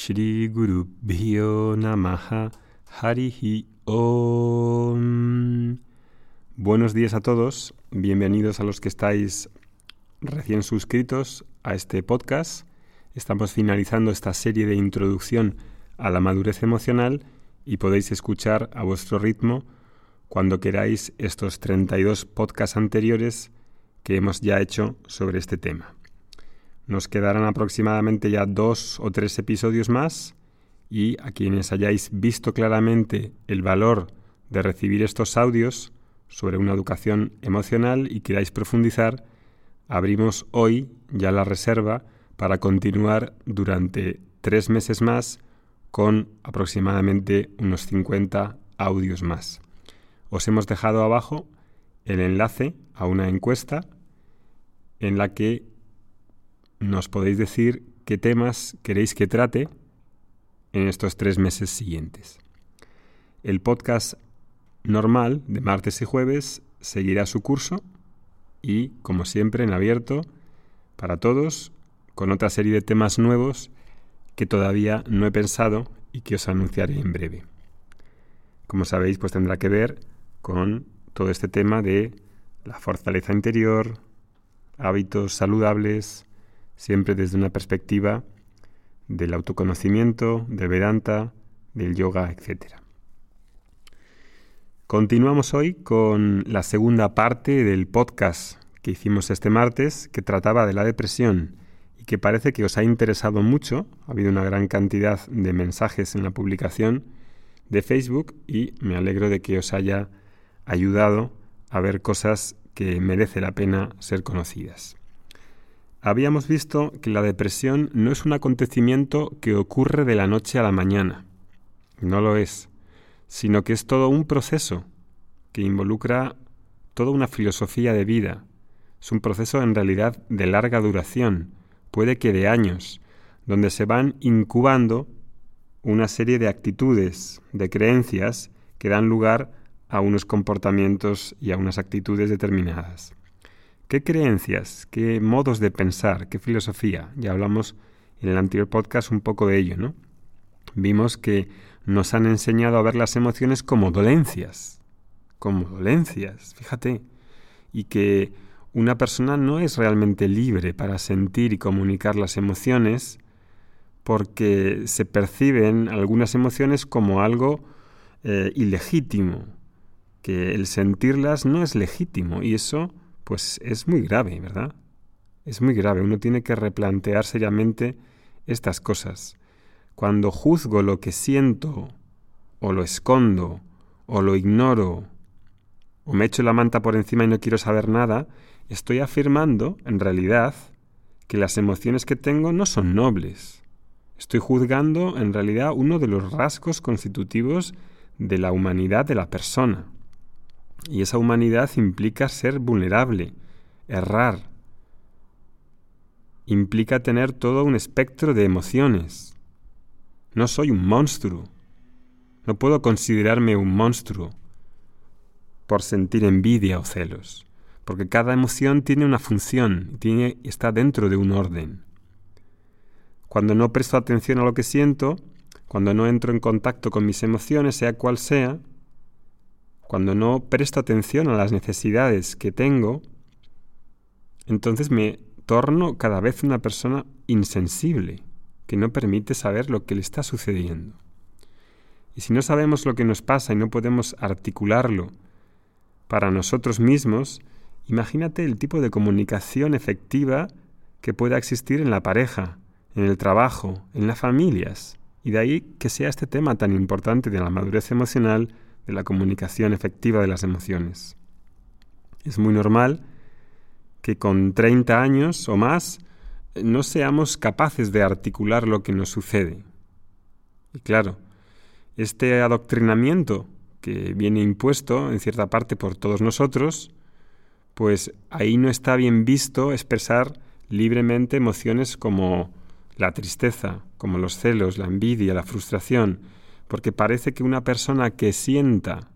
Shri Guru Bhyo Namaha Harihi Om. Buenos días a todos, bienvenidos a los que estáis recién suscritos a este podcast. Estamos finalizando esta serie de introducción a la madurez emocional y podéis escuchar a vuestro ritmo cuando queráis estos 32 podcasts anteriores que hemos ya hecho sobre este tema. Nos quedarán aproximadamente ya dos o tres episodios más y a quienes hayáis visto claramente el valor de recibir estos audios sobre una educación emocional y queráis profundizar, abrimos hoy ya la reserva para continuar durante tres meses más con aproximadamente unos 50 audios más. Os hemos dejado abajo el enlace a una encuesta en la que nos podéis decir qué temas queréis que trate en estos tres meses siguientes. El podcast normal de martes y jueves seguirá su curso y, como siempre, en abierto para todos, con otra serie de temas nuevos que todavía no he pensado y que os anunciaré en breve. Como sabéis, pues tendrá que ver con todo este tema de la fortaleza interior, hábitos saludables, siempre desde una perspectiva del autoconocimiento, del Vedanta, del yoga, etc. Continuamos hoy con la segunda parte del podcast que hicimos este martes, que trataba de la depresión y que parece que os ha interesado mucho. Ha habido una gran cantidad de mensajes en la publicación de Facebook y me alegro de que os haya ayudado a ver cosas que merece la pena ser conocidas. Habíamos visto que la depresión no es un acontecimiento que ocurre de la noche a la mañana. No lo es, sino que es todo un proceso que involucra toda una filosofía de vida. Es un proceso en realidad de larga duración, puede que de años, donde se van incubando una serie de actitudes, de creencias que dan lugar a unos comportamientos y a unas actitudes determinadas. ¿Qué creencias, qué modos de pensar, qué filosofía? Ya hablamos en el anterior podcast un poco de ello, ¿no? Vimos que nos han enseñado a ver las emociones como dolencias, como dolencias, fíjate, y que una persona no es realmente libre para sentir y comunicar las emociones porque se perciben algunas emociones como algo eh, ilegítimo, que el sentirlas no es legítimo y eso pues es muy grave, ¿verdad? Es muy grave. Uno tiene que replantear seriamente estas cosas. Cuando juzgo lo que siento, o lo escondo, o lo ignoro, o me echo la manta por encima y no quiero saber nada, estoy afirmando, en realidad, que las emociones que tengo no son nobles. Estoy juzgando, en realidad, uno de los rasgos constitutivos de la humanidad de la persona. Y esa humanidad implica ser vulnerable, errar. Implica tener todo un espectro de emociones. No soy un monstruo. No puedo considerarme un monstruo por sentir envidia o celos, porque cada emoción tiene una función, tiene, está dentro de un orden. Cuando no presto atención a lo que siento, cuando no entro en contacto con mis emociones, sea cual sea, cuando no presto atención a las necesidades que tengo, entonces me torno cada vez una persona insensible, que no permite saber lo que le está sucediendo. Y si no sabemos lo que nos pasa y no podemos articularlo para nosotros mismos, imagínate el tipo de comunicación efectiva que pueda existir en la pareja, en el trabajo, en las familias. Y de ahí que sea este tema tan importante de la madurez emocional de la comunicación efectiva de las emociones. Es muy normal que con 30 años o más no seamos capaces de articular lo que nos sucede. Y claro, este adoctrinamiento que viene impuesto en cierta parte por todos nosotros, pues ahí no está bien visto expresar libremente emociones como la tristeza, como los celos, la envidia, la frustración, porque parece que una persona que sienta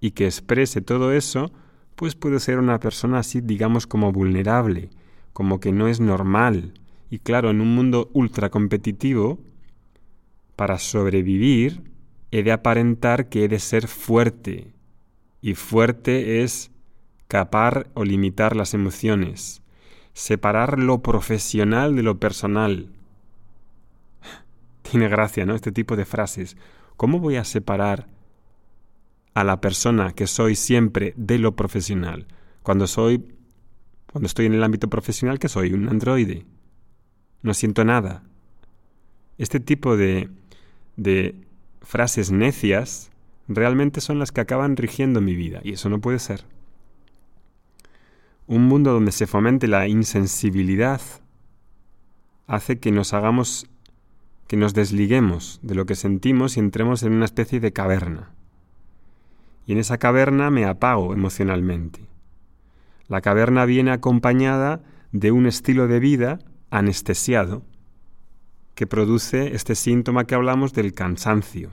y que exprese todo eso, pues puede ser una persona así, digamos, como vulnerable, como que no es normal. Y claro, en un mundo ultra competitivo, para sobrevivir he de aparentar que he de ser fuerte. Y fuerte es capar o limitar las emociones, separar lo profesional de lo personal. Tiene gracia, ¿no? Este tipo de frases. ¿Cómo voy a separar a la persona que soy siempre de lo profesional? Cuando soy cuando estoy en el ámbito profesional que soy un androide. No siento nada. Este tipo de de frases necias realmente son las que acaban rigiendo mi vida y eso no puede ser. Un mundo donde se fomente la insensibilidad hace que nos hagamos, que nos desliguemos de lo que sentimos y entremos en una especie de caverna. Y en esa caverna me apago emocionalmente. La caverna viene acompañada de un estilo de vida anestesiado que produce este síntoma que hablamos del cansancio.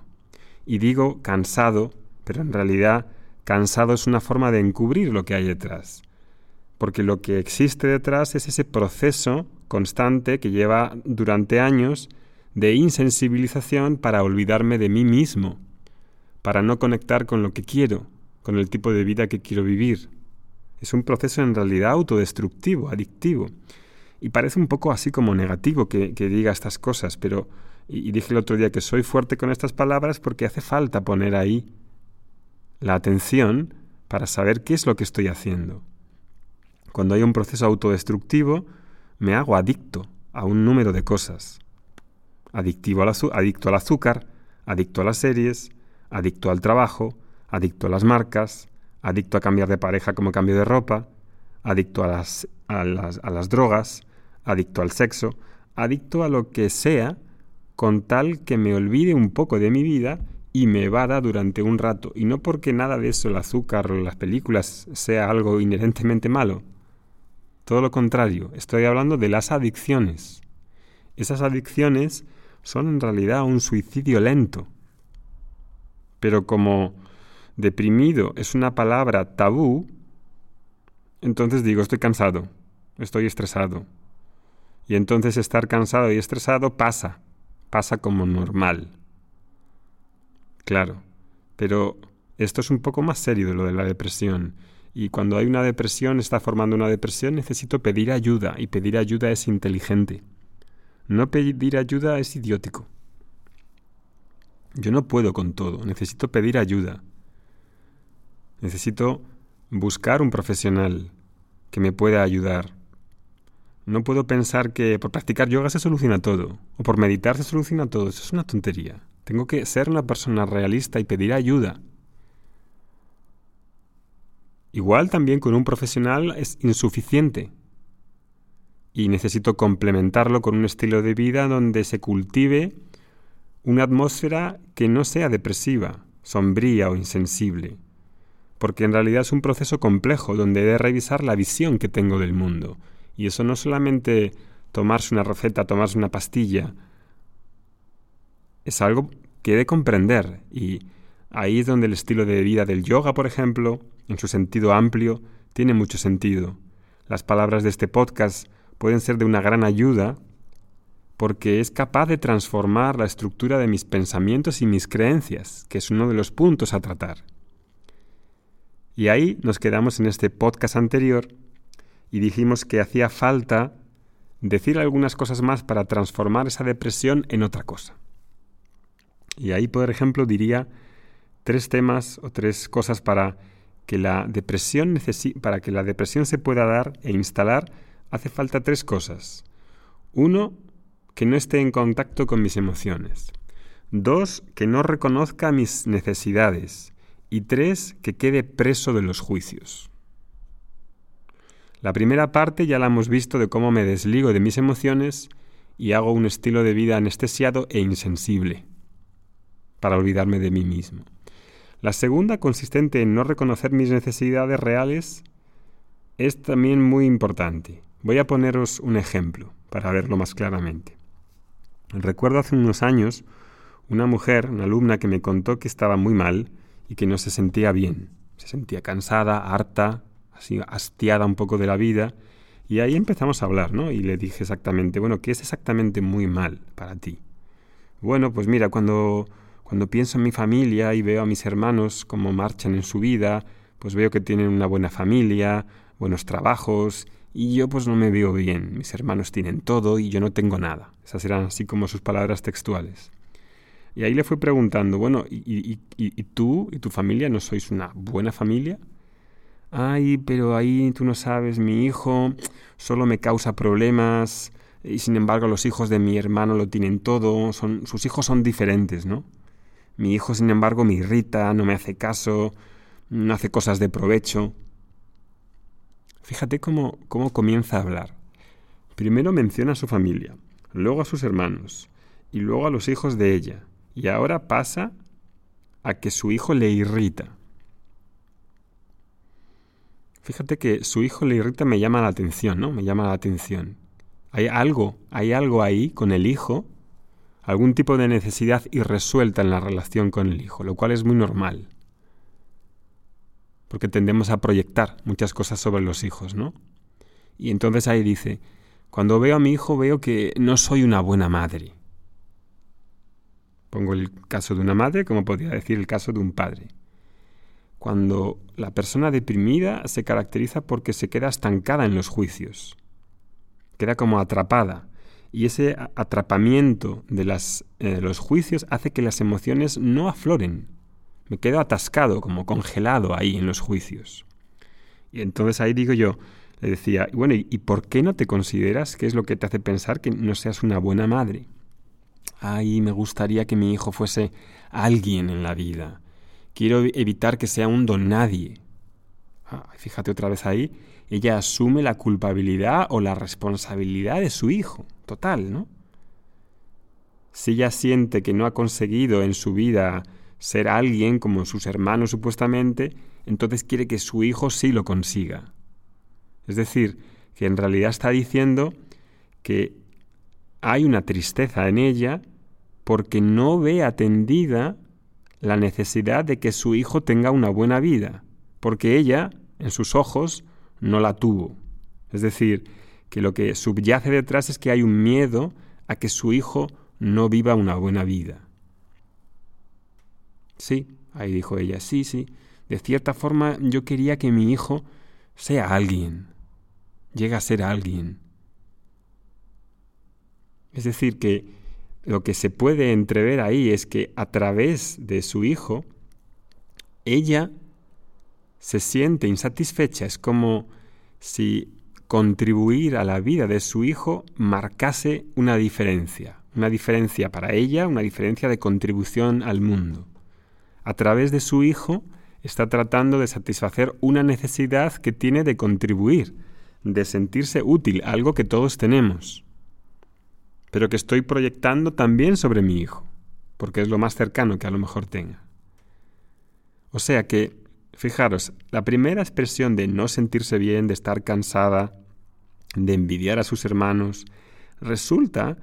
Y digo cansado, pero en realidad cansado es una forma de encubrir lo que hay detrás porque lo que existe detrás es ese proceso constante que lleva durante años de insensibilización para olvidarme de mí mismo, para no conectar con lo que quiero, con el tipo de vida que quiero vivir. Es un proceso en realidad autodestructivo, adictivo. Y parece un poco así como negativo que, diga estas cosas, pero, y dije el otro día que soy fuerte con estas palabras porque hace falta poner ahí la atención para saber qué es lo que estoy haciendo. Cuando hay un proceso autodestructivo, me hago adicto a un número de cosas. Adictivo al adicto al azúcar, adicto a las series, adicto al trabajo, adicto a las marcas, adicto a cambiar de pareja como cambio de ropa, adicto a las, a las, a las drogas, adicto al sexo, adicto a lo que sea con tal que me olvide un poco de mi vida y me vada durante un rato. Y no porque nada de eso, el azúcar o las películas, sea algo inherentemente malo, todo lo contrario, estoy hablando de las adicciones. Esas adicciones son en realidad un suicidio lento. Pero como deprimido es una palabra tabú, entonces digo estoy cansado, estoy estresado. Y entonces estar cansado y estresado pasa, pasa como normal. Claro, pero esto es un poco más serio de lo de la depresión y cuando hay una depresión, está formando una depresión, necesito pedir ayuda. Y pedir ayuda es inteligente. No pedir ayuda es idiótico. Yo no puedo con todo. Necesito pedir ayuda. Necesito buscar un profesional que me pueda ayudar. No puedo pensar que por practicar yoga se soluciona todo, o por meditar se soluciona todo. Eso es una tontería. Tengo que ser una persona realista y pedir ayuda. Igual también con un profesional es insuficiente y necesito complementarlo con un estilo de vida donde se cultive una atmósfera que no sea depresiva, sombría o insensible, porque en realidad es un proceso complejo donde he de revisar la visión que tengo del mundo, y eso no solamente tomarse una receta, tomarse una pastilla, es algo que he de comprender. Y ahí es donde el estilo de vida del yoga, por ejemplo, en su sentido amplio, tiene mucho sentido. Las palabras de este podcast pueden ser de una gran ayuda porque es capaz de transformar la estructura de mis pensamientos y mis creencias, que es uno de los puntos a tratar. Y ahí nos quedamos en este podcast anterior y dijimos que hacía falta decir algunas cosas más para transformar esa depresión en otra cosa. Y ahí, por ejemplo, diría tres temas o tres cosas para que la depresión para que la depresión se pueda dar e instalar hace falta tres cosas. Uno, que no esté en contacto con mis emociones. Dos, que no reconozca mis necesidades. Y tres, que quede preso de los juicios. La primera parte ya la hemos visto de cómo me desligo de mis emociones y hago un estilo de vida anestesiado e insensible para olvidarme de mí mismo. La segunda, consistente en no reconocer mis necesidades reales, es también muy importante. Voy a poneros un ejemplo para verlo más claramente. Recuerdo hace unos años una mujer, una alumna, que me contó que estaba muy mal y que no se sentía bien. Se sentía cansada, harta, así hastiada un poco de la vida. Y ahí empezamos a hablar, ¿no? Y le dije exactamente, bueno, ¿qué es exactamente muy mal para ti? Bueno, pues mira, cuando, cuando pienso en mi familia y veo a mis hermanos cómo marchan en su vida, pues veo que tienen una buena familia, buenos trabajos, y yo pues no me veo bien. Mis hermanos tienen todo y yo no tengo nada. Esas eran así como sus palabras textuales. Y ahí le fue preguntando, bueno, ¿y, tú y tu familia no sois una buena familia? Ay, pero ahí tú no sabes, mi hijo solo me causa problemas y sin embargo los hijos de mi hermano lo tienen todo, son, sus hijos son diferentes, ¿no? Mi hijo, sin embargo, me irrita, no me hace caso, no hace cosas de provecho. Fíjate cómo, cómo comienza a hablar. Primero menciona a su familia, luego a sus hermanos, y luego a los hijos de ella, y ahora pasa a que su hijo le irrita. Fíjate que su hijo le irrita me llama la atención, ¿no? Me llama la atención. Hay algo, hay algo ahí con el hijo, algún tipo de necesidad irresuelta en la relación con el hijo, lo cual es muy normal. Porque tendemos a proyectar muchas cosas sobre los hijos, ¿no? Y entonces ahí dice, cuando veo a mi hijo veo que no soy una buena madre. Pongo el caso de una madre como podría decir el caso de un padre. Cuando la persona deprimida se caracteriza porque se queda estancada en los juicios, queda como atrapada, y ese atrapamiento de eh, los juicios hace que las emociones no afloren. Me quedo atascado, como congelado ahí en los juicios. Y entonces ahí digo yo, le decía, bueno, ¿y por qué no te consideras qué es lo que te hace pensar que no seas una buena madre? Ay, me gustaría que mi hijo fuese alguien en la vida. Quiero evitar que sea un don nadie. Fíjate otra vez ahí, ella asume la culpabilidad o la responsabilidad de su hijo. Total, ¿no? Si ella siente que no ha conseguido en su vida ser alguien como sus hermanos supuestamente, entonces quiere que su hijo sí lo consiga. Es decir, que en realidad está diciendo que hay una tristeza en ella porque no ve atendida la necesidad de que su hijo tenga una buena vida, porque ella, en sus ojos, no la tuvo. Es decir, que lo que subyace detrás es que hay un miedo a que su hijo no viva una buena vida. Sí, ahí dijo ella, sí, sí, de cierta forma yo quería que mi hijo sea alguien, llegue a ser alguien. Es decir, que lo que se puede entrever ahí es que a través de su hijo, ella se siente insatisfecha. Es como si contribuir a la vida de su hijo marcase una diferencia, una diferencia para ella, una diferencia de contribución al mundo. A través de su hijo está tratando de satisfacer una necesidad que tiene de contribuir, de sentirse útil, algo que todos tenemos pero que estoy proyectando también sobre mi hijo, porque es lo más cercano que a lo mejor tenga. O sea que, fijaros, la primera expresión de no sentirse bien, de estar cansada, de envidiar a sus hermanos, resulta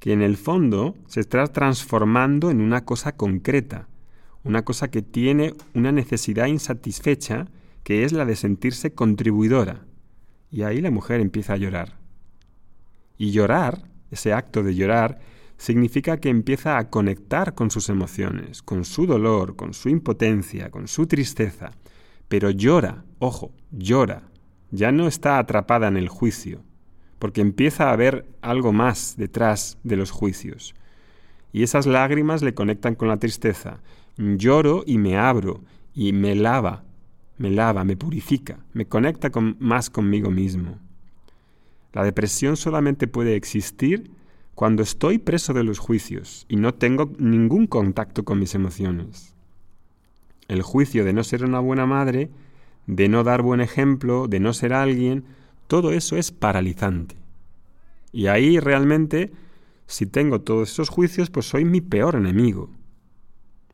que en el fondo se está transformando en una cosa concreta, una cosa que tiene una necesidad insatisfecha, que es la de sentirse contribuidora. Y ahí la mujer empieza a llorar. Y llorar ese acto de llorar, significa que empieza a conectar con sus emociones, con su dolor, con su impotencia, con su tristeza. Pero llora, ojo, llora. Ya no está atrapada en el juicio, porque empieza a ver algo más detrás de los juicios. Y esas lágrimas le conectan con la tristeza. Lloro y me abro, y me lava, me lava, me purifica, me conecta con, más conmigo mismo. La depresión solamente puede existir cuando estoy preso de los juicios y no tengo ningún contacto con mis emociones. El juicio de no ser una buena madre, de no dar buen ejemplo, de no ser alguien, todo eso es paralizante. Y ahí realmente, si tengo todos esos juicios, pues soy mi peor enemigo.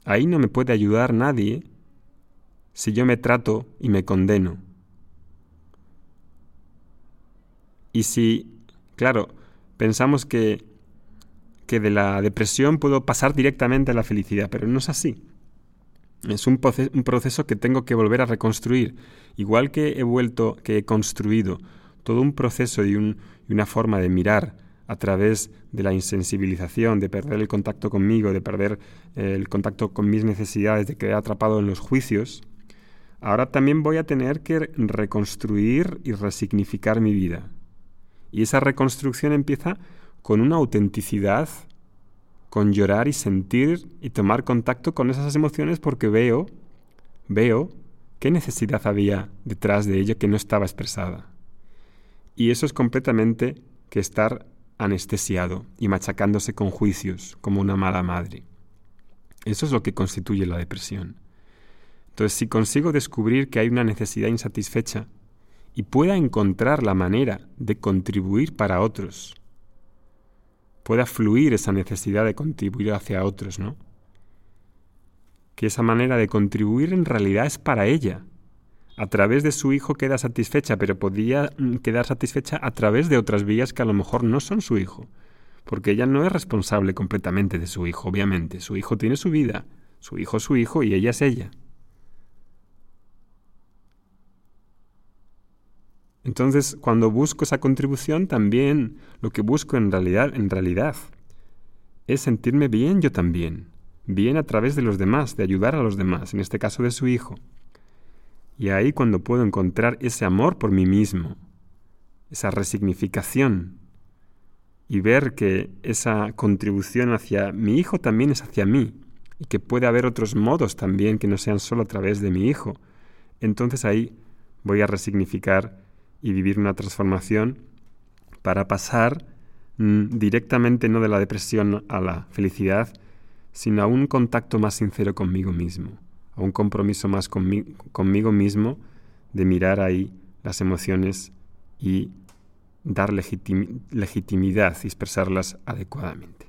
Ahí no me puede ayudar nadie si yo me trato y me condeno. Y si, claro, pensamos que, que de la depresión puedo pasar directamente a la felicidad, pero no es así. Es un, proceso que tengo que volver a reconstruir. Igual que he vuelto, que he construido todo un proceso y, un, y una forma de mirar a través de la insensibilización, de perder el contacto conmigo, de perder eh, el contacto con mis necesidades, de quedar atrapado en los juicios, ahora también voy a tener que reconstruir y resignificar mi vida. Y esa reconstrucción empieza con una autenticidad, con llorar y sentir y tomar contacto con esas emociones porque veo, veo qué necesidad había detrás de ello que no estaba expresada. Y eso es completamente que estar anestesiado y machacándose con juicios como una mala madre. Eso es lo que constituye la depresión. Entonces, si consigo descubrir que hay una necesidad insatisfecha y pueda encontrar la manera de contribuir para otros, pueda fluir esa necesidad de contribuir hacia otros, ¿no? Que esa manera de contribuir en realidad es para ella, a través de su hijo queda satisfecha, pero podría mm, quedar satisfecha a través de otras vías que a lo mejor no son su hijo, porque ella no es responsable completamente de su hijo, obviamente. Su hijo tiene su vida, su hijo es su hijo y ella es ella. Entonces, cuando busco esa contribución, también lo que busco en realidad, en realidad, es sentirme bien yo también, bien a través de los demás, de ayudar a los demás, en este caso de su hijo. Y ahí cuando puedo encontrar ese amor por mí mismo, esa resignificación y ver que esa contribución hacia mi hijo también es hacia mí y que puede haber otros modos también que no sean solo a través de mi hijo, entonces ahí voy a resignificar y vivir una transformación para pasar mm, directamente no de la depresión a la felicidad, sino a un contacto más sincero conmigo mismo a un compromiso más conmigo mismo de mirar ahí las emociones y dar legitimidad y expresarlas adecuadamente.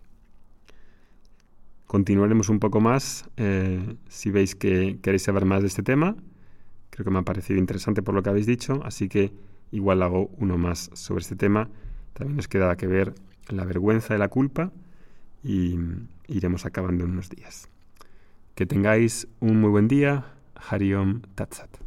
Continuaremos un poco más eh, si veis que queréis saber más de este tema. Creo que me ha parecido interesante por lo que habéis dicho, así que igual hago uno más sobre este tema. También nos queda que ver la vergüenza y la culpa y iremos acabando en unos días. Que tengáis un muy buen día. Hariom Tatsat.